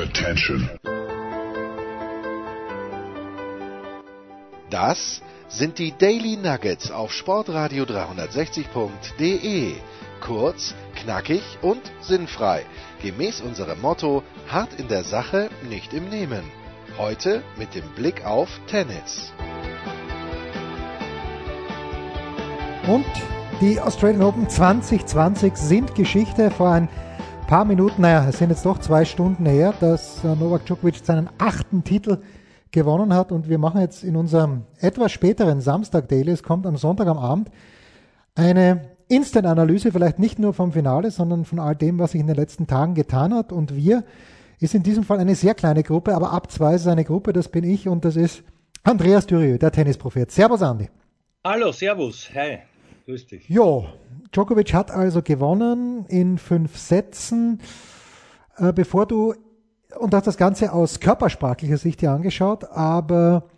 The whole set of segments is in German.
Attention. Das sind die Daily Nuggets auf Sportradio 360.de. Kurz, knackig und sinnfrei. Gemäß unserem Motto: hart in der Sache, nicht im Nehmen. Heute mit dem Blick auf Tennis. Und die Australian Open 2020 sind Geschichte. Vor ein paar Minuten, naja, es sind jetzt doch zwei Stunden her, dass Novak Djokovic seinen achten Titel gewonnen hat. Und wir machen jetzt in unserem etwas späteren Samstag Daily, es kommt am Sonntag am Abend, eine Instant-Analyse, vielleicht nicht nur vom Finale, sondern von all dem, was sich in den letzten Tagen getan hat. Und wir ist in diesem Fall eine sehr kleine Gruppe, aber ab zwei ist eine Gruppe, das bin ich und das ist Andreas Dürieu, der Tennisprophet. Servus, Andi. Hallo, servus, hi, grüß dich. Jo, Djokovic hat also gewonnen in fünf Sätzen. Äh, bevor du und hast das Ganze aus körpersprachlicher Sicht dir angeschaut, aber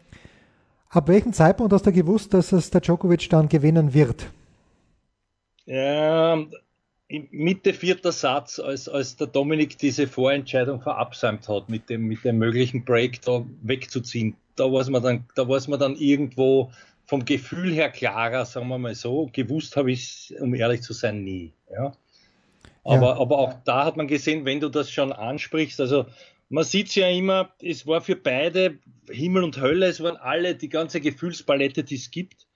ab welchem Zeitpunkt hast du gewusst, dass es der Djokovic dann gewinnen wird? Ähm, Mitte vierter Satz, als, als der Dominik diese Vorentscheidung verabsäumt hat, mit dem, mit dem möglichen Break da wegzuziehen, da war man dann, da war man dann irgendwo vom Gefühl her klarer, sagen wir mal so. Gewusst habe ich es, um ehrlich zu sein, nie. Ja. Aber, ja. aber auch da hat man gesehen, wenn du das schon ansprichst, also man sieht es ja immer, es war für beide Himmel und Hölle, es waren alle, die ganze Gefühlspalette, die es gibt,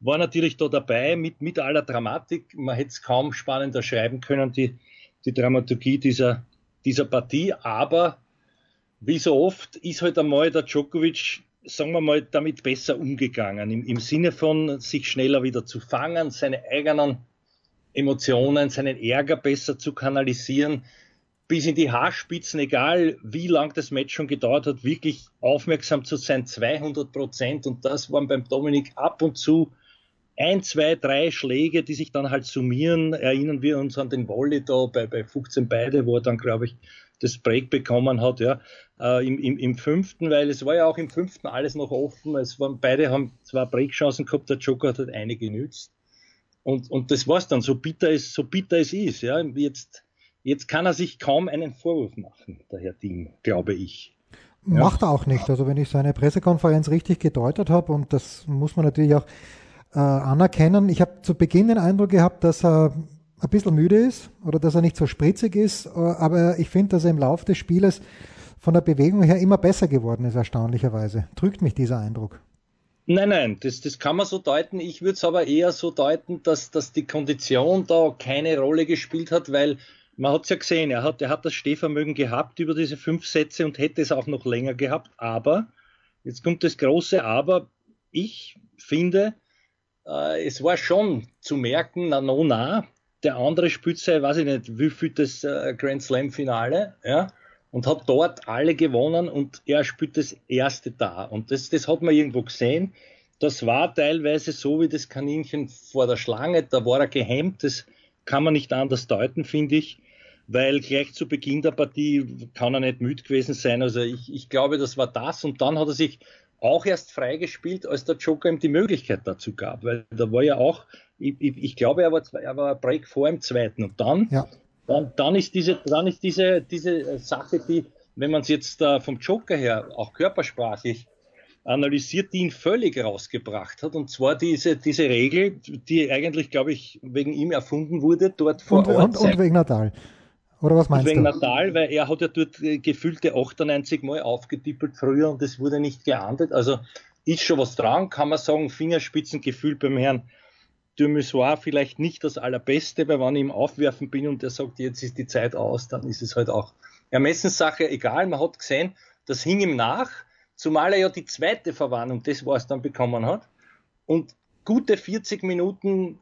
war natürlich da dabei mit, mit aller Dramatik. Man hätte es kaum spannender schreiben können, die, die Dramaturgie dieser, dieser Partie. Aber wie so oft ist halt einmal der Djokovic, sagen wir mal, damit besser umgegangen. Im, im Sinne von sich schneller wieder zu fangen, seine eigenen Emotionen, seinen Ärger besser zu kanalisieren, bis in die Haarspitzen, egal wie lang das Match schon gedauert hat, wirklich aufmerksam zu sein, 200 Prozent. Und das waren beim Dominik ab und zu ein, zwei, drei Schläge, die sich dann halt summieren. Erinnern wir uns an den Volley da bei, bei 15 beide, wo er dann, glaube ich, das Break bekommen hat, ja, äh, im, im, im fünften, weil es war ja auch im fünften alles noch offen. Es waren, beide haben zwei Breakchancen gehabt, der Joker hat halt eine genützt. Und, und das war's dann, so bitter es, so bitter es ist, ja. Jetzt, jetzt kann er sich kaum einen Vorwurf machen, der Herr Ding, glaube ich. Macht er auch nicht. Also wenn ich seine Pressekonferenz richtig gedeutet habe, und das muss man natürlich auch äh, anerkennen. Ich habe zu Beginn den Eindruck gehabt, dass er ein bisschen müde ist oder dass er nicht so spritzig ist, äh, aber ich finde, dass er im Laufe des Spieles von der Bewegung her immer besser geworden ist, erstaunlicherweise. Trügt mich dieser Eindruck? Nein, nein, das, das kann man so deuten. Ich würde es aber eher so deuten, dass, dass die Kondition da keine Rolle gespielt hat, weil man hat es ja gesehen, er hat, er hat das Stehvermögen gehabt über diese fünf Sätze und hätte es auch noch länger gehabt. Aber, jetzt kommt das große Aber, ich finde, äh, es war schon zu merken, na no, na, der andere spielt sei, weiß ich nicht, wie viel das äh, Grand Slam Finale, ja, und hat dort alle gewonnen und er spielt das erste da. Und das, das hat man irgendwo gesehen. Das war teilweise so wie das Kaninchen vor der Schlange, da war er gehemmt, das kann man nicht anders deuten, finde ich, weil gleich zu Beginn der Partie kann er nicht müde gewesen sein. Also ich, ich glaube, das war das und dann hat er sich auch erst freigespielt, als der Joker ihm die Möglichkeit dazu gab, weil da war ja auch, ich, ich, ich glaube, er war, er war Break vor im zweiten und dann, ja. dann, dann ist diese, dann ist diese, diese Sache, die, wenn man es jetzt uh, vom Joker her auch körpersprachlich analysiert, die ihn völlig rausgebracht hat. Und zwar diese, diese Regel, die eigentlich, glaube ich, wegen ihm erfunden wurde, dort vor und, Ort. Und, und wegen Natal. Oder was meinst wegen du? Wegen Natal, weil er hat ja dort äh, gefühlte 98 Mal aufgetippelt früher und es wurde nicht geahndet. Also ist schon was dran, kann man sagen, Fingerspitzengefühl beim Herrn Dumissoir vielleicht nicht das allerbeste, weil wenn ich ihm aufwerfen bin und er sagt, jetzt ist die Zeit aus, dann ist es halt auch Ermessenssache egal. Man hat gesehen, das hing ihm nach, zumal er ja die zweite Verwarnung, das war es dann bekommen hat. Und gute 40 Minuten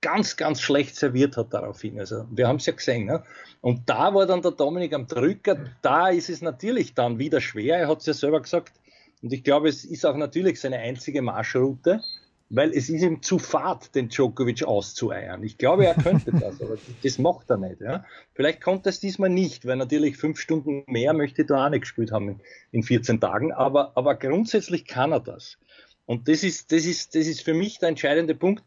ganz, ganz schlecht serviert hat daraufhin. Also wir haben es ja gesehen. Ne? Und da war dann der Dominik am Drücker. Da ist es natürlich dann wieder schwer. Er hat es ja selber gesagt. Und ich glaube, es ist auch natürlich seine einzige Marschroute, weil es ist ihm zu fad, den Djokovic auszueiern. Ich glaube, er könnte das, aber das macht er nicht. Ja? Vielleicht er es diesmal nicht, weil natürlich fünf Stunden mehr möchte er auch nicht gespielt haben in 14 Tagen. Aber, aber grundsätzlich kann er das. Und das ist, das ist, das ist für mich der entscheidende Punkt.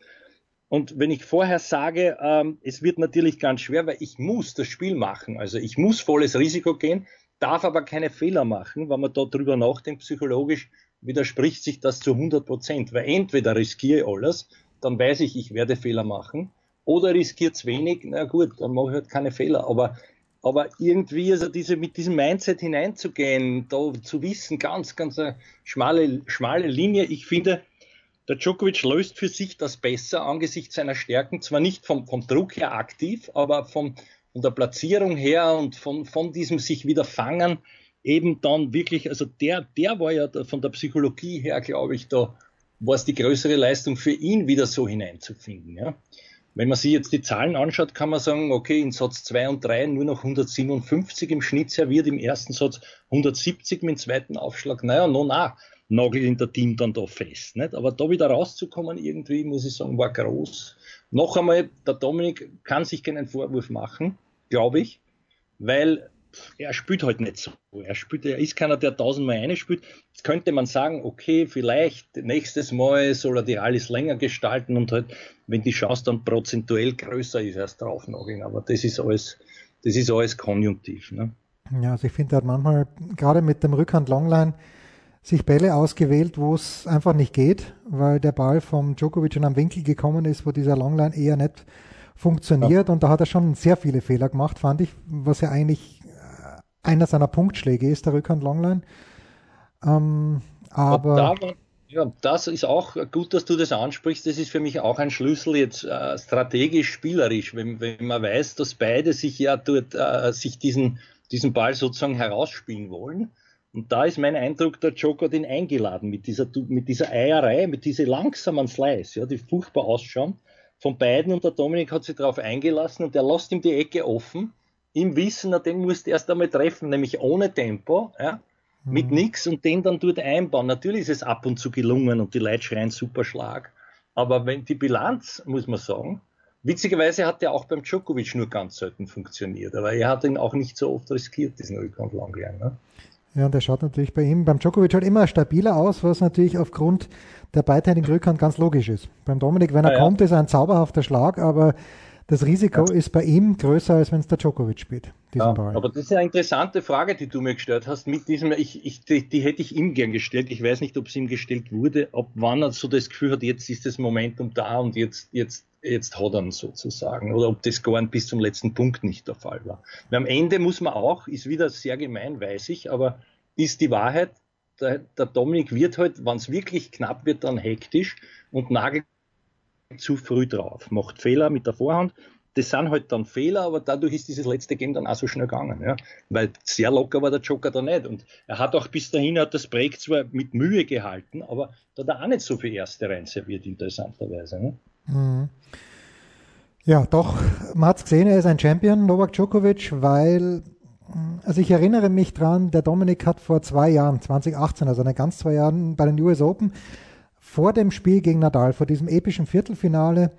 Und wenn ich vorher sage, ähm, es wird natürlich ganz schwer, weil ich muss das Spiel machen, also ich muss volles Risiko gehen, darf aber keine Fehler machen, wenn man da drüber nachdenkt, psychologisch widerspricht sich das zu 100 Prozent, weil entweder riskiere ich alles, dann weiß ich, ich werde Fehler machen, oder riskiere es wenig, na gut, dann mache ich halt keine Fehler, aber aber irgendwie, also diese, mit diesem Mindset hineinzugehen, da zu wissen, ganz, ganz eine schmale, schmale Linie. Ich finde, der Djokovic löst für sich das besser angesichts seiner Stärken, zwar nicht vom, vom Druck her aktiv, aber vom, von der Platzierung her und von, von diesem sich wieder fangen, eben dann wirklich, also der, der war ja von der Psychologie her, glaube ich, da war es die größere Leistung für ihn wieder so hineinzufinden. Ja. Wenn man sich jetzt die Zahlen anschaut, kann man sagen, okay, in Satz 2 und 3 nur noch 157 im Schnitt serviert, im ersten Satz 170 mit dem zweiten Aufschlag. Naja, no, na, nagelt in der Team dann da fest. Nicht? Aber da wieder rauszukommen, irgendwie, muss ich sagen, war groß. Noch einmal, der Dominik kann sich keinen Vorwurf machen, glaube ich, weil er spielt halt nicht so. Er spielt, er ist keiner, der tausendmal eine spielt. Jetzt könnte man sagen, okay, vielleicht nächstes Mal soll er die alles länger gestalten und halt, wenn die Chance dann prozentuell größer ist, erst draufnageln. Aber das ist alles, das ist alles konjunktiv. Ne? Ja, also ich finde, er hat manchmal gerade mit dem Rückhand Longline sich Bälle ausgewählt, wo es einfach nicht geht, weil der Ball vom Djokovic schon am Winkel gekommen ist, wo dieser Longline eher nicht funktioniert. Ja. Und da hat er schon sehr viele Fehler gemacht, fand ich, was ja eigentlich einer seiner Punktschläge ist, der Rückhand Longline. Ähm, aber ja, das ist auch gut, dass du das ansprichst. Das ist für mich auch ein Schlüssel jetzt äh, strategisch spielerisch, wenn, wenn, man weiß, dass beide sich ja dort äh, sich diesen, diesen Ball sozusagen herausspielen wollen. Und da ist mein Eindruck, der Joker den eingeladen mit dieser, mit dieser Eierei, mit dieser langsamen Slice, ja, die furchtbar ausschauen von beiden. Und der Dominik hat sich darauf eingelassen und der lässt ihm die Ecke offen im Wissen, na, den musst du erst einmal treffen, nämlich ohne Tempo, ja, mhm. mit nichts und den dann dort einbauen. Natürlich ist es ab und zu gelungen und die Leute schreien super Schlag. Aber wenn die Bilanz, muss man sagen, witzigerweise hat der auch beim Djokovic nur ganz selten funktioniert, aber er hat ihn auch nicht so oft riskiert, diesen Rückhand Langline. Ne? Ja, der schaut natürlich bei ihm, beim Djokovic halt immer stabiler aus, was natürlich aufgrund der beidseitigen Rückhand ganz logisch ist. Beim Dominik, wenn er ah, ja. kommt, ist er ein zauberhafter Schlag, aber das Risiko ja. ist bei ihm größer, als wenn es der Djokovic spielt. Ja, aber das ist eine interessante Frage, die du mir gestellt hast. Mit diesem, ich, ich, die, die, hätte ich ihm gern gestellt. Ich weiß nicht, ob es ihm gestellt wurde, ob wann er so das Gefühl hat, jetzt ist das Momentum da und jetzt, jetzt, jetzt hat er ihn sozusagen. Oder ob das gar bis zum letzten Punkt nicht der Fall war. Weil am Ende muss man auch, ist wieder sehr gemein, weiß ich, aber ist die Wahrheit, der, der Dominik wird halt, wenn es wirklich knapp wird, dann hektisch und nagelt zu früh drauf, macht Fehler mit der Vorhand. Das sind halt dann Fehler, aber dadurch ist dieses letzte Game dann auch so schnell gegangen. Ja? Weil sehr locker war der Joker da nicht. Und er hat auch bis dahin hat das Break zwar mit Mühe gehalten, aber da hat er auch nicht so viel erste rein serviert, interessanterweise. Ne? Mhm. Ja, doch, man hat es gesehen, er ist ein Champion, Novak Djokovic, weil, also ich erinnere mich dran, der Dominik hat vor zwei Jahren, 2018, also eine ganz zwei Jahren bei den US Open, vor dem Spiel gegen Nadal, vor diesem epischen Viertelfinale,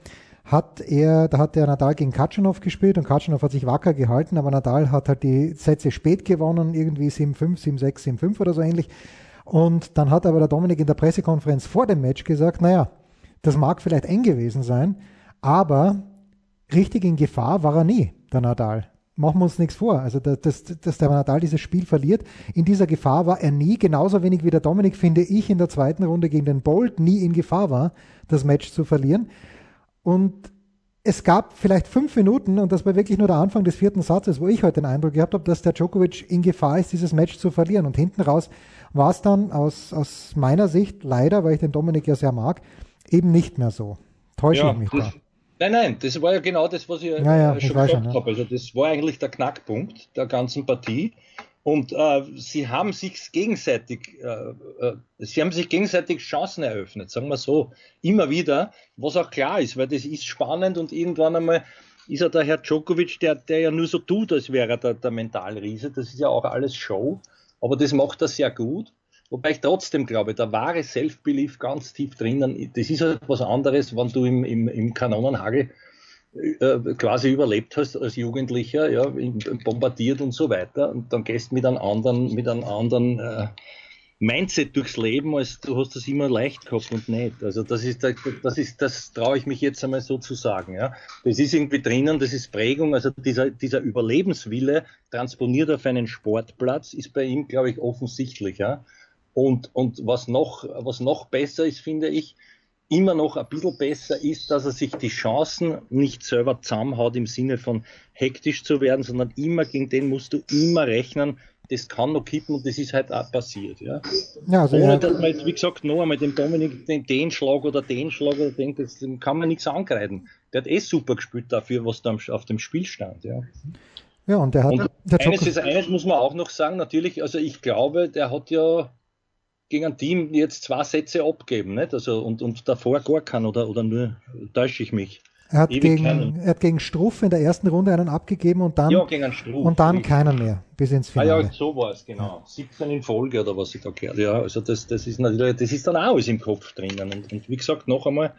hat er, da hat der Nadal gegen Katschanov gespielt und Katschanov hat sich wacker gehalten, aber Nadal hat halt die Sätze spät gewonnen, irgendwie 7-5, 7-6, 7-5 oder so ähnlich. Und dann hat aber der Dominik in der Pressekonferenz vor dem Match gesagt, naja, das mag vielleicht eng gewesen sein, aber richtig in Gefahr war er nie, der Nadal machen wir uns nichts vor. Also, dass, dass der Nadal dieses Spiel verliert, in dieser Gefahr war er nie, genauso wenig wie der Dominik, finde ich, in der zweiten Runde gegen den Bolt nie in Gefahr war, das Match zu verlieren. Und es gab vielleicht fünf Minuten, und das war wirklich nur der Anfang des vierten Satzes, wo ich heute den Eindruck gehabt habe, dass der Djokovic in Gefahr ist, dieses Match zu verlieren. Und hinten raus war es dann aus, aus meiner Sicht, leider, weil ich den Dominik ja sehr mag, eben nicht mehr so. Täusche ja, ich mich da. Nein, nein, das war ja genau das, was ich ja, ja, schon gesagt schon, habe. Also das war eigentlich der Knackpunkt der ganzen Partie. Und äh, sie haben sich gegenseitig, äh, äh, sie haben sich gegenseitig Chancen eröffnet, sagen wir so, immer wieder, was auch klar ist, weil das ist spannend und irgendwann einmal ist er der Herr Djokovic, der, der ja nur so tut, als wäre er der, der Mentalriese. Das ist ja auch alles Show, aber das macht er sehr gut. Wobei ich trotzdem glaube, der wahre Self-Belief ganz tief drinnen, das ist halt was anderes, wenn du im, im, im Kanonenhagel äh, quasi überlebt hast als Jugendlicher, ja, bombardiert und so weiter, und dann gehst mit einem anderen, mit einem anderen, äh, Mindset durchs Leben, als du hast das immer leicht gehabt und nicht. Also das ist, das ist, das traue ich mich jetzt einmal so zu sagen. Ja. Das ist irgendwie drinnen, das ist Prägung, also dieser, dieser Überlebenswille transponiert auf einen Sportplatz ist bei ihm, glaube ich, offensichtlich. Ja. Und, und was noch, was noch besser ist, finde ich, immer noch ein bisschen besser ist, dass er sich die Chancen nicht selber zusammenhaut im Sinne von hektisch zu werden, sondern immer gegen den musst du immer rechnen, das kann noch kippen und das ist halt auch passiert. Ja. ja also Ohne ja. dass man jetzt, wie gesagt, noch einmal dem Dominik den, den Schlag oder den Schlag oder den, das, dem kann man nichts angreifen. Der hat eh super gespielt dafür, was da auf dem Spiel stand. Ja. Ja, und der hat. Und der eines, ist, eines muss man auch noch sagen, natürlich, also ich glaube, der hat ja gegen ein Team jetzt zwei Sätze abgeben, nicht? Also, und, und davor gar keinen, oder, oder nur täusche ich mich? Er hat, gegen, er hat gegen Struff in der ersten Runde einen abgegeben und dann, ja, gegen Struff, und dann keinen mehr bis ins Finale. Ah ja, so war es, genau. 17 in Folge oder was ich da gehört Ja, also das, das ist natürlich, das ist dann auch alles im Kopf drinnen. Und, und wie gesagt, noch einmal,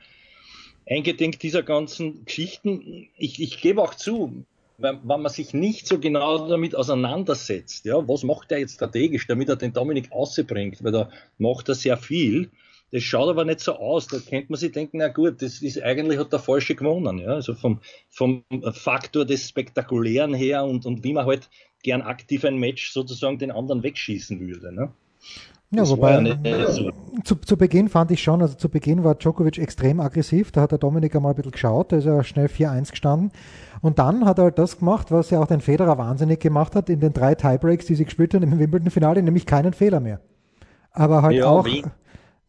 eingedenk dieser ganzen Geschichten, ich, ich gebe auch zu, wenn, wenn man sich nicht so genau damit auseinandersetzt, ja, was macht er jetzt strategisch, damit er den Dominik ausbringt, weil da macht er sehr viel. Das schaut aber nicht so aus. Da könnte man sich denken, na gut, das ist eigentlich hat der Falsche gewonnen. Ja? Also vom, vom Faktor des Spektakulären her und, und wie man halt gern aktiv ein Match sozusagen den anderen wegschießen würde. Ne? Ja, wobei zu, zu Beginn fand ich schon, also zu Beginn war Djokovic extrem aggressiv, da hat der Dominik einmal ein bisschen geschaut, da ist er schnell 4-1 gestanden und dann hat er halt das gemacht, was ja auch den Federer wahnsinnig gemacht hat in den drei Tiebreaks, die sie gespielt haben im Wimbledon-Finale, nämlich keinen Fehler mehr. Aber halt ja, auch, wie?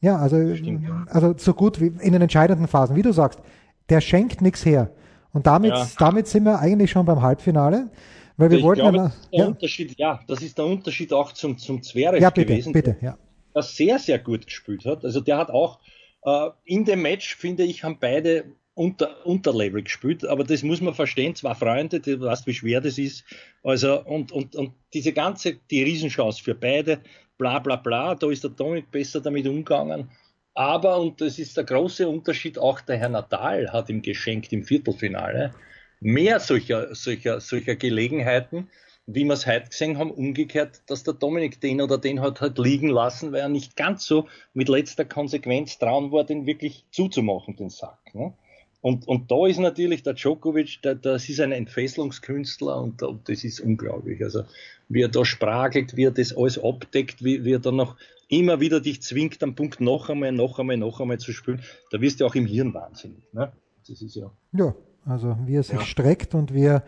Ja, also, Stimmt, ja. also so gut wie in den entscheidenden Phasen, wie du sagst, der schenkt nichts her. Und damit, ja. damit sind wir eigentlich schon beim Halbfinale. Weil wir ich wollten glaube, ja, ja. Unterschied, ja, das ist der Unterschied auch zum, zum Zverev ja, bitte, gewesen, bitte, ja. der sehr, sehr gut gespielt hat. Also der hat auch äh, in dem Match, finde ich, haben beide unter, Unterlevel gespielt, aber das muss man verstehen, zwei Freunde, du weißt, wie schwer das ist. Also, und, und, und diese ganze, die Riesenchance für beide, bla bla bla, da ist der Dominik besser damit umgegangen. Aber, und das ist der große Unterschied, auch der Herr Natal hat ihm geschenkt im Viertelfinale mehr solcher, solcher, solcher Gelegenheiten, wie wir es heute gesehen haben, umgekehrt, dass der Dominik den oder den hat halt liegen lassen, weil er nicht ganz so mit letzter Konsequenz trauen war, den wirklich zuzumachen, den Sack. Ne? Und, und da ist natürlich der Djokovic, der, das ist ein Entfesselungskünstler und, und das ist unglaublich. Also wie er da sprachelt, wie er das alles abdeckt, wie, wie er dann noch immer wieder dich zwingt, am Punkt noch einmal, noch einmal, noch einmal zu spielen, da wirst du auch im Hirn wahnsinnig. Ne? Das ist ja. Ja, also wie er sich ja. streckt und wie er,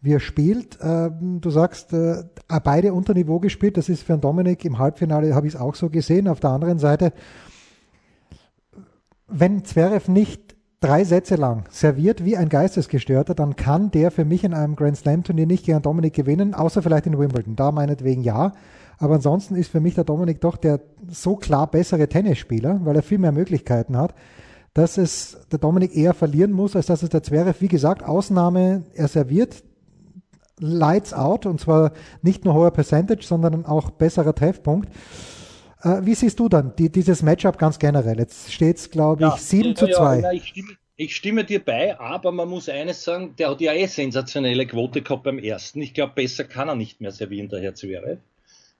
wie er spielt. Ähm, du sagst, äh, beide unter Niveau gespielt, das ist für einen Dominik im Halbfinale, habe ich es auch so gesehen. Auf der anderen Seite, wenn Zverev nicht drei Sätze lang serviert wie ein Geistesgestörter, dann kann der für mich in einem Grand Slam Turnier nicht gegen Dominik gewinnen, außer vielleicht in Wimbledon. Da meinetwegen ja. Aber ansonsten ist für mich der Dominik doch der so klar bessere Tennisspieler, weil er viel mehr Möglichkeiten hat, dass es der Dominik eher verlieren muss, als dass es der Zverev, wie gesagt, Ausnahme, er serviert Lights out und zwar nicht nur hoher Percentage, sondern auch besserer Treffpunkt. Äh, wie siehst du dann die, dieses Matchup ganz generell? Jetzt steht es, glaube ich, 7 ja, zu 2. Ja, ich, stimme, ich stimme dir bei, aber man muss eines sagen, der hat ja eh sensationelle Quote gehabt beim ersten. Ich glaube, besser kann er nicht mehr servieren, der Herr Zverev.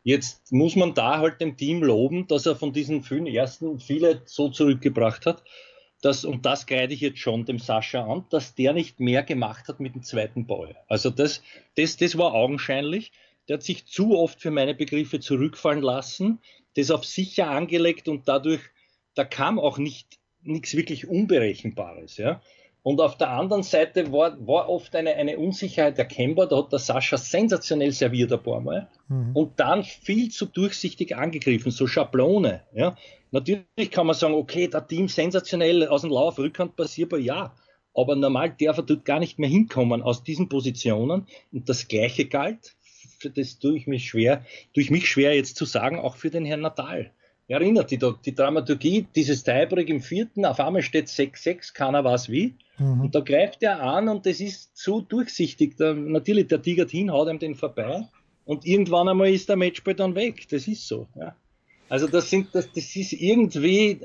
Jetzt muss man da halt dem Team loben, dass er von diesen vielen ersten viele so zurückgebracht hat. Dass, und das kreide ich jetzt schon dem Sascha an, dass der nicht mehr gemacht hat mit dem zweiten Ball. Also das, das, das war augenscheinlich. Der hat sich zu oft für meine Begriffe zurückfallen lassen das auf sicher angelegt und dadurch, da kam auch nicht nichts wirklich Unberechenbares. Ja? Und auf der anderen Seite war, war oft eine, eine Unsicherheit erkennbar. Da hat der Sascha sensationell serviert ein paar Mal mhm. und dann viel zu durchsichtig angegriffen, so Schablone. Ja? Natürlich kann man sagen, okay, der Team sensationell aus dem Lauf, Rückhand passierbar, ja. Aber normal darf er dort gar nicht mehr hinkommen aus diesen Positionen. Und das Gleiche galt für das tue ich mich schwer, tue ich mich schwer jetzt zu sagen, auch für den Herrn Natal. Erinnert die, die Dramaturgie, dieses Tiebreak im vierten, auf einmal steht 6-6, keiner weiß wie. Mhm. Und da greift er an und das ist so durchsichtig. Da, natürlich, der Tiger hin haut ihm den vorbei und irgendwann einmal ist der Matchball dann weg. Das ist so. Ja. Also das sind, das, das ist irgendwie,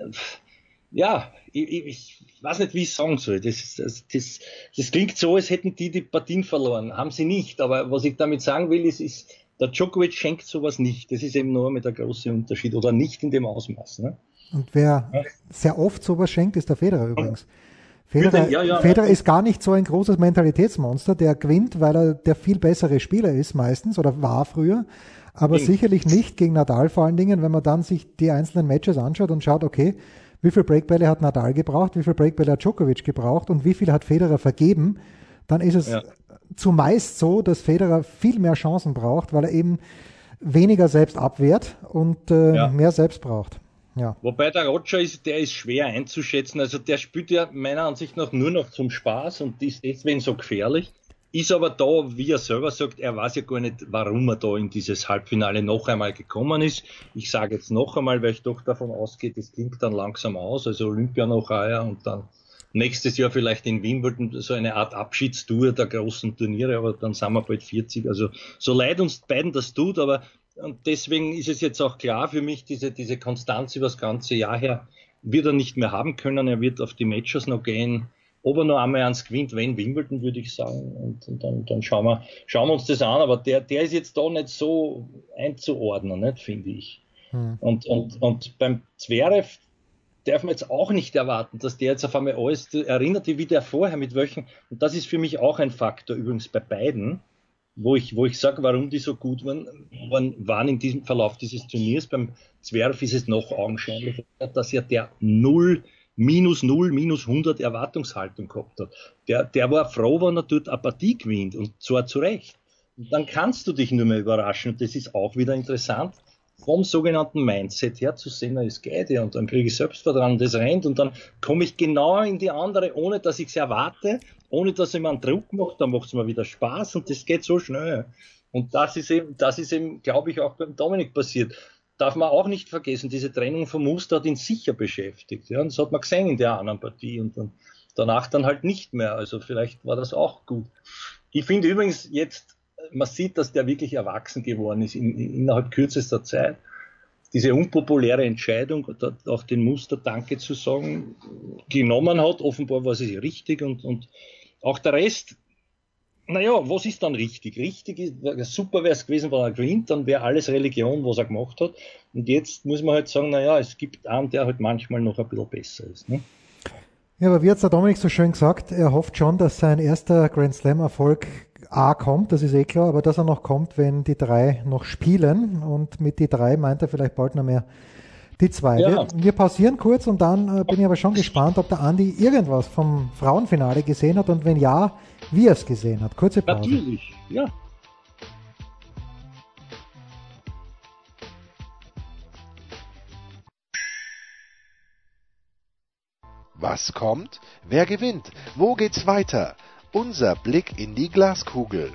ja, ich, ich, weiß nicht, wie ich sagen soll. Das, das, das, das klingt so, als hätten die die Partien verloren. Haben sie nicht. Aber was ich damit sagen will, ist, ist Der Djokovic schenkt sowas nicht. Das ist eben nur mit der große Unterschied oder nicht in dem Ausmaß. Ne? Und wer ja. sehr oft sowas schenkt, ist der Federer übrigens. Federer, ja, ja, Federer ist gar nicht so ein großes Mentalitätsmonster. Der gewinnt, weil er der viel bessere Spieler ist meistens oder war früher. Aber Ding. sicherlich nicht gegen Nadal vor allen Dingen, wenn man dann sich die einzelnen Matches anschaut und schaut, okay, wie viel Breakbälle hat Nadal gebraucht, wie viel Breakbälle hat Djokovic gebraucht und wie viel hat Federer vergeben, dann ist es zumeist so, dass Federer viel mehr Chancen braucht, weil er eben weniger selbst abwehrt und äh, mehr selbst braucht. Ja. Wobei der Roger ist, der ist schwer einzuschätzen. Also der spielt ja meiner Ansicht nach nur noch zum Spaß und ist deswegen so gefährlich. Ist aber da, wie er selber sagt, er weiß ja gar nicht, warum er da in dieses Halbfinale noch einmal gekommen ist. Ich sage jetzt noch einmal, weil ich doch davon ausgehe, das klingt dann langsam aus, also Olympia noch heuer und dann nächstes Jahr vielleicht in Wimbledon so eine Art Abschiedstour der großen Turniere, aber dann sind wir bald 40. Also so leid uns beiden das tut, aber und deswegen ist es jetzt auch klar für mich, diese, diese Konstanz über das ganze Jahr her wird er nicht mehr haben können. Er wird auf die Matches noch gehen ob er noch einmal eins gewinnt, wenn Wimbledon, würde ich sagen. Und, und dann, dann, schauen, wir, schauen wir uns das an. Aber der, der ist jetzt da nicht so einzuordnen, nicht, finde ich. Hm. Und, und, und beim Zverev darf man jetzt auch nicht erwarten, dass der jetzt auf einmal alles erinnert, wie der vorher mit welchen. Und das ist für mich auch ein Faktor, übrigens bei beiden, wo ich, wo ich sage, warum die so gut waren, waren, waren in diesem Verlauf dieses Turniers. Beim Zverev ist es noch augenscheinlicher, dass ja der null minus 0, minus 100 Erwartungshaltung gehabt hat. Der, der war froh, wenn er dort eine gewinnt und zwar zu Recht. Und dann kannst du dich nur mehr überraschen und das ist auch wieder interessant, vom sogenannten Mindset her zu sehen, es geht ja und dann kriege ich Selbstvertrauen, das rennt und dann komme ich genau in die andere, ohne dass ich es erwarte, ohne dass ich mir einen Druck mache, dann macht es mir wieder Spaß und das geht so schnell. Und das ist eben, das ist eben, glaube ich, auch beim Dominik passiert darf man auch nicht vergessen, diese Trennung vom Muster hat ihn sicher beschäftigt. Ja, und das hat man gesehen in der anderen Partie und dann, danach dann halt nicht mehr. Also vielleicht war das auch gut. Ich finde übrigens jetzt, man sieht, dass der wirklich erwachsen geworden ist in, in, innerhalb kürzester Zeit. Diese unpopuläre Entscheidung, auch den Muster Danke zu sagen, genommen hat. Offenbar war sie richtig und, und auch der Rest naja, was ist dann richtig? Richtig ist, super wäre es gewesen, wenn er gewinnt, dann wäre alles Religion, was er gemacht hat. Und jetzt muss man halt sagen, naja, es gibt einen, der halt manchmal noch ein bisschen besser ist. Ne? Ja, aber wie hat der Dominik so schön gesagt, er hofft schon, dass sein erster Grand Slam-Erfolg A kommt, das ist eh klar, aber dass er noch kommt, wenn die drei noch spielen. Und mit die drei meint er vielleicht bald noch mehr die zwei. Ja. Wir, wir, pausieren kurz und dann äh, bin ich aber schon gespannt, ob der Andi irgendwas vom Frauenfinale gesehen hat und wenn ja, wie er es gesehen hat. Kurze Pause. Natürlich, ja. Was kommt? Wer gewinnt? Wo geht's weiter? Unser Blick in die Glaskugel.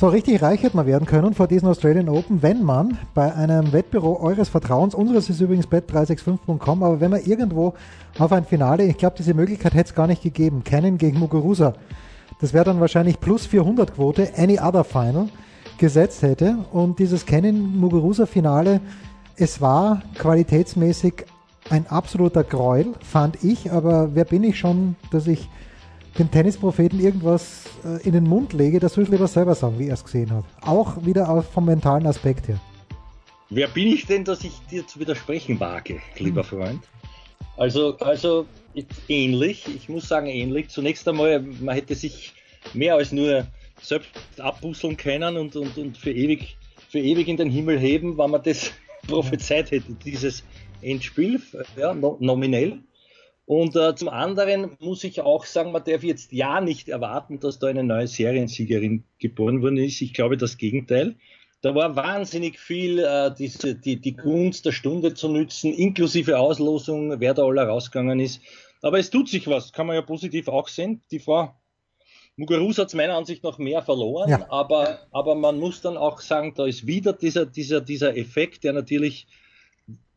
So richtig reich hätte man werden können vor diesen Australian Open, wenn man bei einem Wettbüro eures Vertrauens, unseres ist übrigens bet365.com, aber wenn man irgendwo auf ein Finale, ich glaube, diese Möglichkeit hätte es gar nicht gegeben, Canon gegen Muguruza, das wäre dann wahrscheinlich plus 400 Quote, any other final, gesetzt hätte. Und dieses Canon Muguruza Finale, es war qualitätsmäßig ein absoluter Gräuel, fand ich, aber wer bin ich schon, dass ich dem Tennispropheten irgendwas äh, in den Mund lege, der soll es lieber selber sagen, wie er es gesehen hat. Auch wieder vom mentalen Aspekt her. Wer bin ich denn, dass ich dir zu widersprechen wage, lieber hm. Freund? Also, also ähnlich, ich muss sagen ähnlich. Zunächst einmal, man hätte sich mehr als nur selbst abbusseln können und, und, und für, ewig, für ewig in den Himmel heben, wenn man das prophezeit hätte, dieses Endspiel, ja, nominell. Und äh, zum anderen muss ich auch sagen, man darf jetzt ja nicht erwarten, dass da eine neue Seriensiegerin geboren worden ist. Ich glaube das Gegenteil. Da war wahnsinnig viel äh, diese, die, die Gunst der Stunde zu nützen, inklusive Auslosung, wer da alle rausgegangen ist. Aber es tut sich was, kann man ja positiv auch sehen. Die Frau Muguruza hat meiner Ansicht nach mehr verloren, ja. aber, aber man muss dann auch sagen, da ist wieder dieser, dieser, dieser Effekt, der natürlich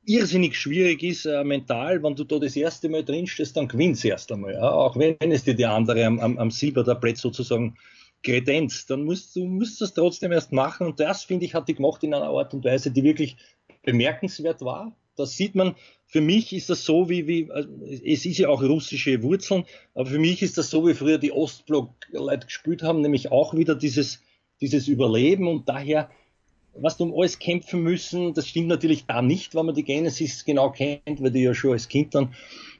irrsinnig schwierig ist äh, mental, wenn du da das erste Mal drinstehst, dann gewinnst du erst einmal. Ja? Auch wenn es dir die andere am, am, am Silbertablett sozusagen kredenzt, dann musst du musst das trotzdem erst machen und das, finde ich, hat die gemacht in einer Art und Weise, die wirklich bemerkenswert war. das sieht man, für mich ist das so wie, wie also es ist ja auch russische Wurzeln, aber für mich ist das so, wie früher die Ostblock-Leute gespielt haben, nämlich auch wieder dieses, dieses Überleben und daher, was du um alles kämpfen müssen, das stimmt natürlich da nicht, wenn man die Genesis genau kennt, weil die ja schon als Kind dann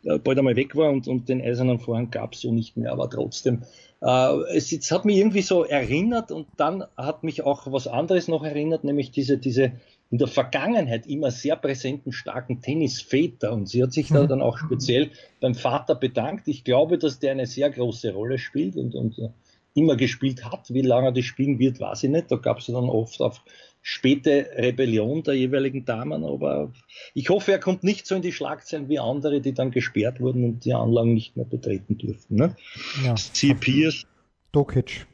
äh, bald einmal weg war und, und den eisernen Vorhang gab es so nicht mehr, aber trotzdem. Äh, es, es hat mich irgendwie so erinnert und dann hat mich auch was anderes noch erinnert, nämlich diese, diese in der Vergangenheit immer sehr präsenten, starken Tennisväter. Und sie hat sich da mhm. dann auch speziell beim Vater bedankt. Ich glaube, dass der eine sehr große Rolle spielt und, und äh, immer gespielt hat. Wie lange er das spielen wird, weiß ich nicht. Da gab es dann oft auf späte Rebellion der jeweiligen Damen. Aber ich hoffe, er kommt nicht so in die Schlagzeilen wie andere, die dann gesperrt wurden und die Anlagen nicht mehr betreten durften. Ne? Ja. Sie Pierce. Dokic.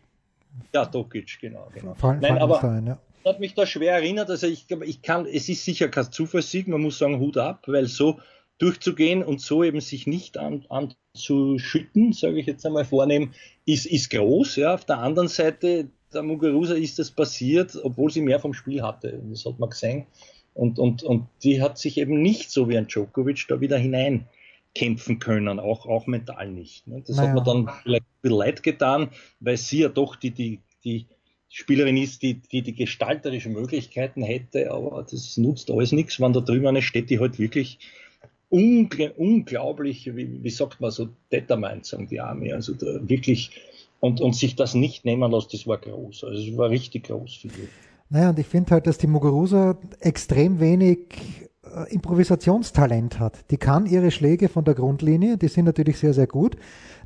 Ja, Dokic, genau. genau. Fallen, Nein, aber, sein, ja hat mich da schwer erinnert. Also ich glaube, ich kann, es ist sicher kein Zufallssieg, man muss sagen, Hut ab, weil so durchzugehen und so eben sich nicht an, anzuschütten, sage ich jetzt einmal vornehmen, ist, ist groß. Ja. Auf der anderen Seite, der Muguruza ist das passiert, obwohl sie mehr vom Spiel hatte. Das hat man gesehen. Und, und, und die hat sich eben nicht so wie ein Djokovic da wieder hineinkämpfen können, auch, auch mental nicht. Ne. Das naja. hat mir dann vielleicht ein bisschen leid getan, weil sie ja doch die, die, die Spielerin ist, die, die die gestalterischen Möglichkeiten hätte, aber das nutzt alles nichts, wenn da drüben eine steht, die halt wirklich ungl unglaublich, wie, wie sagt man so, determined, sagen die Arme, also da wirklich und, und sich das nicht nehmen lässt, das war groß, also es war richtig groß für die. Naja, und ich finde halt, dass die Muguruza extrem wenig äh, Improvisationstalent hat. Die kann ihre Schläge von der Grundlinie, die sind natürlich sehr, sehr gut.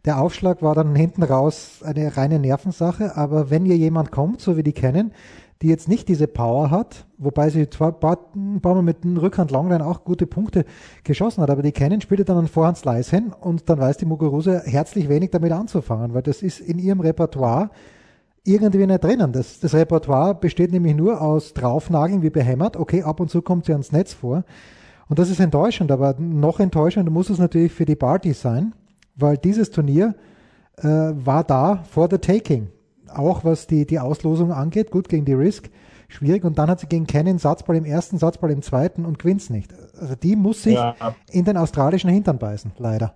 Der Aufschlag war dann hinten raus eine reine Nervensache, aber wenn ihr jemand kommt, so wie die kennen, die jetzt nicht diese Power hat, wobei sie zwar ein paar Mal mit dem Rückhand Longline auch gute Punkte geschossen hat, aber die kennen, spielt dann einen Vorhand Slice hin und dann weiß die Muguruza herzlich wenig damit anzufangen, weil das ist in ihrem Repertoire irgendwie nicht drinnen. Das, das Repertoire besteht nämlich nur aus Draufnageln wie behämmert. Okay, ab und zu kommt sie ans Netz vor. Und das ist enttäuschend, aber noch enttäuschender muss es natürlich für die Party sein, weil dieses Turnier äh, war da vor the taking. Auch was die, die Auslosung angeht, gut gegen die Risk, schwierig. Und dann hat sie gegen Cannon Satzball im ersten, Satzball im zweiten und gewinnt nicht. Also die muss sich ja. in den australischen Hintern beißen, leider.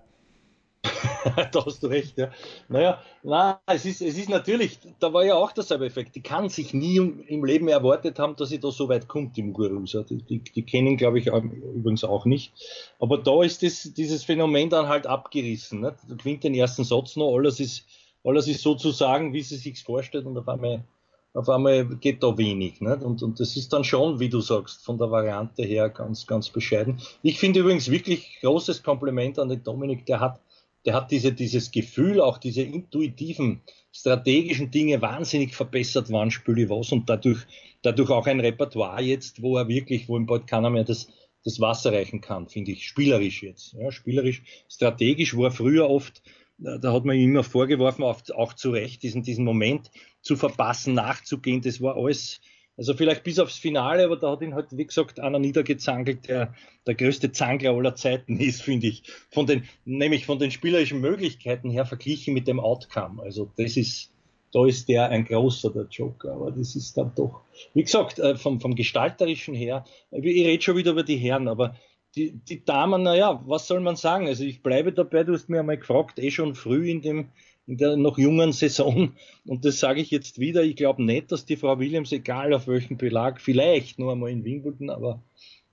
da hast du recht, ja. Naja, na, es ist, es ist natürlich, da war ja auch derselbe Effekt. Die kann sich nie im Leben erwartet haben, dass sie da so weit kommt im Gurusa. Die, die, die kennen, glaube ich, übrigens auch nicht. Aber da ist das, dieses Phänomen dann halt abgerissen. Nicht? Du gewinnt den ersten Satz noch, alles ist, alles ist sozusagen, wie sie sich vorstellt, und auf einmal, auf einmal geht da wenig. Nicht? Und, und das ist dann schon, wie du sagst, von der Variante her ganz, ganz bescheiden. Ich finde übrigens wirklich großes Kompliment an den Dominik, der hat der hat diese, dieses Gefühl, auch diese intuitiven, strategischen Dinge wahnsinnig verbessert, wann spüle ich was und dadurch, dadurch auch ein Repertoire jetzt, wo er wirklich, wo ihm bald keiner mehr das, das Wasser reichen kann, finde ich, spielerisch jetzt. Ja, spielerisch, strategisch, wo er früher oft, da hat man ihm immer vorgeworfen, auch, zu Recht, diesen, diesen Moment zu verpassen, nachzugehen, das war alles, also vielleicht bis aufs Finale, aber da hat ihn halt, wie gesagt, einer niedergezangelt, der der größte Zangler aller Zeiten ist, finde ich. Von den, nämlich von den spielerischen Möglichkeiten her verglichen mit dem Outcome. Also das ist, da ist der ein großer, der Joker. Aber das ist dann doch, wie gesagt, äh, vom, vom Gestalterischen her, ich rede schon wieder über die Herren, aber die, die Damen, naja, was soll man sagen? Also ich bleibe dabei, du hast mir einmal gefragt, eh schon früh in dem, in der noch jungen Saison. Und das sage ich jetzt wieder. Ich glaube nicht, dass die Frau Williams, egal auf welchem Belag, vielleicht nur einmal in Wimbledon, aber,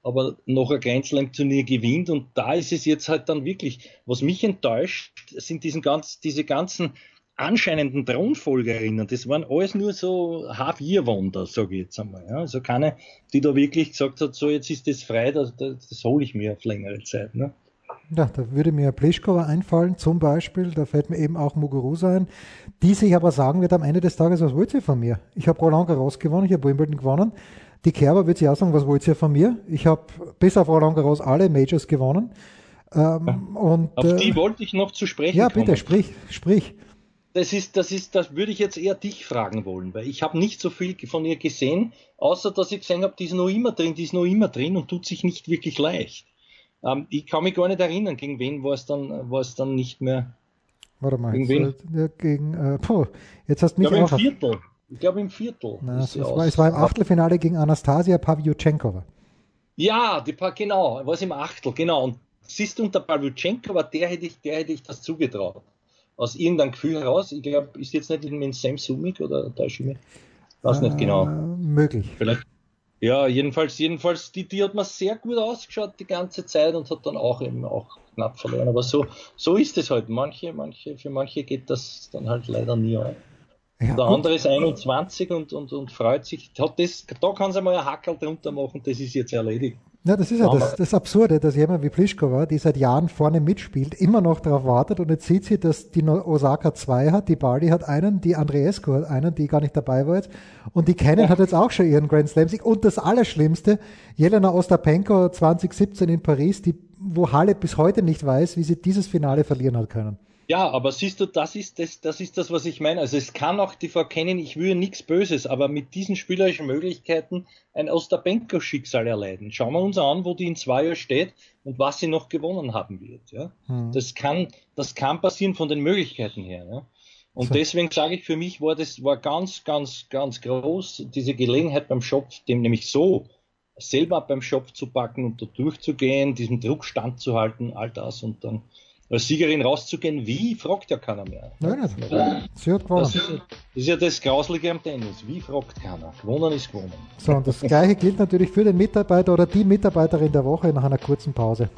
aber noch ein Grenzland-Turnier gewinnt. Und da ist es jetzt halt dann wirklich, was mich enttäuscht, sind diesen ganz, diese ganzen anscheinenden Thronfolgerinnen. Das waren alles nur so Half-Year-Wonder, sage ich jetzt einmal. Ja. Also keine, die da wirklich gesagt hat, so jetzt ist das frei, das, das hole ich mir auf längere Zeit. Ne? Ja, da würde mir Pliskova einfallen, zum Beispiel. Da fällt mir eben auch Muguruza ein, die sich aber sagen wird am Ende des Tages, was wollt ihr von mir? Ich habe Roland Garros gewonnen, ich habe Wimbledon gewonnen. Die Kerber wird sich auch sagen, was wollt ihr von mir? Ich habe bis auf Roland Garros alle Majors gewonnen. Ähm, ja. und, auf äh, die wollte ich noch zu sprechen Ja, bitte, kommen. sprich, sprich. Das ist, das ist, das würde ich jetzt eher dich fragen wollen, weil ich habe nicht so viel von ihr gesehen, außer dass ich gesehen habe, die ist noch immer drin, die ist noch immer drin und tut sich nicht wirklich leicht. Ähm, ich kann mich gar nicht erinnern, gegen wen war es dann, war es dann nicht mehr. Warte mal, gegen, wen? Ja, gegen äh, puh, jetzt hast du mich ich glaube, Im Viertel. Ich glaube im Viertel. Na, es, war, es war im Achtelfinale gegen Anastasia Pavlyuchenkova. Ja, die genau, was im Achtel, genau. Und siehst du unter Pavlyuchenko, aber der hätte ich, der hätte ich das zugetraut. Aus irgendeinem Gefühl heraus. Ich glaube, ist jetzt nicht mit Sam Sumik oder ist ich Weiß äh, nicht genau. Möglich. Vielleicht. Ja, jedenfalls, jedenfalls, die, die hat mir sehr gut ausgeschaut die ganze Zeit und hat dann auch eben auch knapp verloren. Aber so, so ist es halt. Manche, manche, für manche geht das dann halt leider nie auf. Ja, der andere ist 21 und, und, und freut sich. Hat das, da kann sie mal ein Hackel drunter machen, das ist jetzt erledigt. Ja, das ist ja das, das, Absurde, dass jemand wie Pliskova, die seit Jahren vorne mitspielt, immer noch darauf wartet und jetzt sieht sie, dass die Osaka zwei hat, die Bali hat einen, die Andreescu hat einen, die gar nicht dabei war jetzt und die ja. hat jetzt auch schon ihren Grand Slam Sieg und das Allerschlimmste, Jelena Ostapenko 2017 in Paris, die, wo Halle bis heute nicht weiß, wie sie dieses Finale verlieren hat können. Ja, aber siehst du, das ist das, das ist das, was ich meine. Also es kann auch die Frau kennen, ich will nichts Böses, aber mit diesen spielerischen Möglichkeiten ein Osterbenko-Schicksal erleiden. Schauen wir uns an, wo die in zwei Jahren steht und was sie noch gewonnen haben wird. Ja? Hm. Das, kann, das kann passieren von den Möglichkeiten her. Ja? Und so. deswegen sage ich, für mich war das war ganz, ganz, ganz groß, diese Gelegenheit beim Schopf, dem nämlich so selber beim Schopf zu packen und da durchzugehen, diesem Druck standzuhalten, all das und dann als Siegerin rauszugehen, wie, fragt ja keiner mehr. Nein, nicht. Sie hat gewonnen. Das ist, ist ja das Grauslige am Tennis. Wie fragt keiner? Gewonnen ist gewonnen. So, und das Gleiche gilt natürlich für den Mitarbeiter oder die Mitarbeiterin der Woche nach einer kurzen Pause.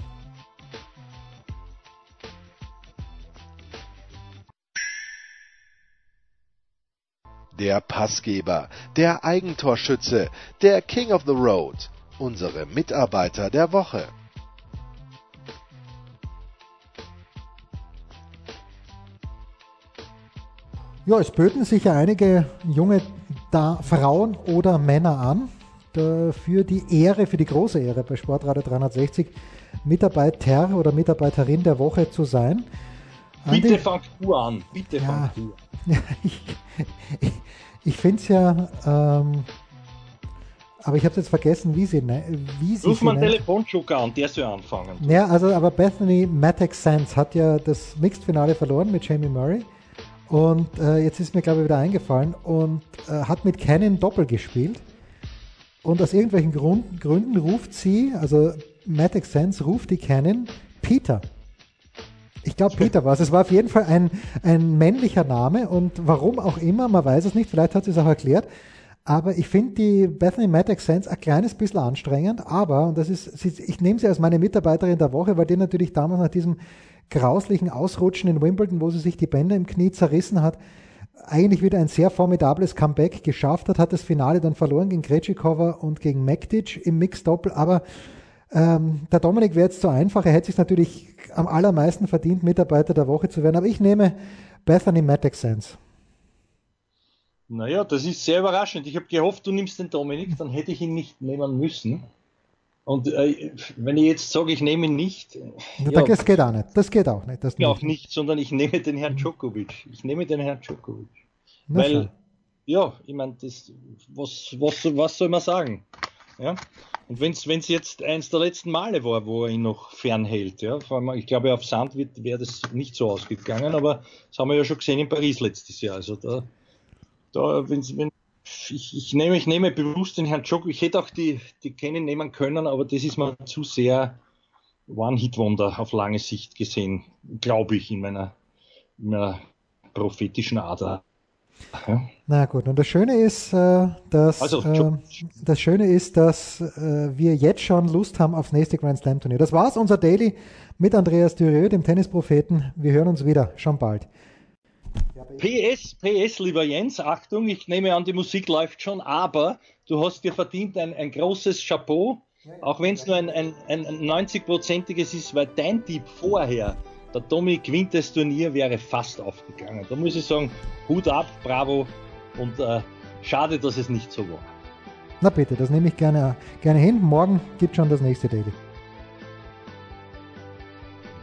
Der Passgeber, der Eigentorschütze, der King of the Road, unsere Mitarbeiter der Woche. Ja, es böten sich ja einige junge da Frauen oder Männer an, für die Ehre, für die große Ehre bei Sportradio 360 Mitarbeiter oder Mitarbeiterin der Woche zu sein. Bitte fang du an, bitte ja, fang du ich ich, ich finde es ja, ähm, aber ich habe jetzt vergessen, wie sie, ne, wie sie Ruf mal einen Telefonjoker an, der soll anfangen. Ja, also aber Bethany Matek Sands hat ja das Mixed-Finale verloren mit Jamie Murray. Und äh, jetzt ist mir, glaube ich, wieder eingefallen und äh, hat mit Canon Doppel gespielt. Und aus irgendwelchen Grund, Gründen ruft sie, also Matic Sense ruft die Canon Peter. Ich glaube, Peter war es. Es war auf jeden Fall ein, ein männlicher Name und warum auch immer, man weiß es nicht, vielleicht hat sie es auch erklärt. Aber ich finde die Bethany Matic Sense ein kleines bisschen anstrengend, aber, und das ist, ich nehme sie als meine Mitarbeiterin der Woche, weil die natürlich damals nach diesem grauslichen Ausrutschen in Wimbledon, wo sie sich die Bänder im Knie zerrissen hat, eigentlich wieder ein sehr formidables Comeback geschafft hat, hat das Finale dann verloren gegen Krejcikova und gegen Mektic im Mixdoppel, aber ähm, der Dominik wäre jetzt zu einfach, er hätte sich natürlich am allermeisten verdient, Mitarbeiter der Woche zu werden, aber ich nehme Bethany Mattek-Sands. Naja, das ist sehr überraschend. Ich habe gehofft, du nimmst den Dominik, dann hätte ich ihn nicht nehmen müssen. Und äh, wenn ich jetzt sage, ich nehme ihn nicht. Ja, das geht auch nicht. Das geht auch nicht. Das auch nicht, sondern ich nehme den Herrn Djokovic. Ich nehme den Herrn Djokovic. Na Weil, schön. ja, ich meine, das, was, was, was soll man sagen? Ja? Und wenn es jetzt eins der letzten Male war, wo er ihn noch fernhält, ja, vor allem, ich glaube, auf Sand wäre das nicht so ausgegangen, aber das haben wir ja schon gesehen in Paris letztes Jahr. Also da, da wenn's, wenn ich, ich, nehme, ich nehme bewusst den Herrn Joko. Ich hätte auch die, die Kennen nehmen können, aber das ist mir zu sehr One-Hit-Wonder auf lange Sicht gesehen, glaube ich, in meiner, in meiner prophetischen Ader. Ja. Na gut, und das Schöne ist, äh, dass also, äh, das Schöne ist, dass äh, wir jetzt schon Lust haben aufs nächste Grand Slam Turnier. Das war's, unser Daily mit Andreas Dürieu, dem Tennispropheten. Wir hören uns wieder, schon bald. PS, PS, lieber Jens, Achtung, ich nehme an, die Musik läuft schon, aber du hast dir verdient ein, ein großes Chapeau, auch wenn es nur ein, ein, ein 90-prozentiges ist, weil dein Tipp vorher, der gewinnt das Turnier, wäre fast aufgegangen. Da muss ich sagen, Hut ab, bravo und äh, schade, dass es nicht so war. Na bitte, das nehme ich gerne, gerne hin. Morgen gibt schon das nächste Daily.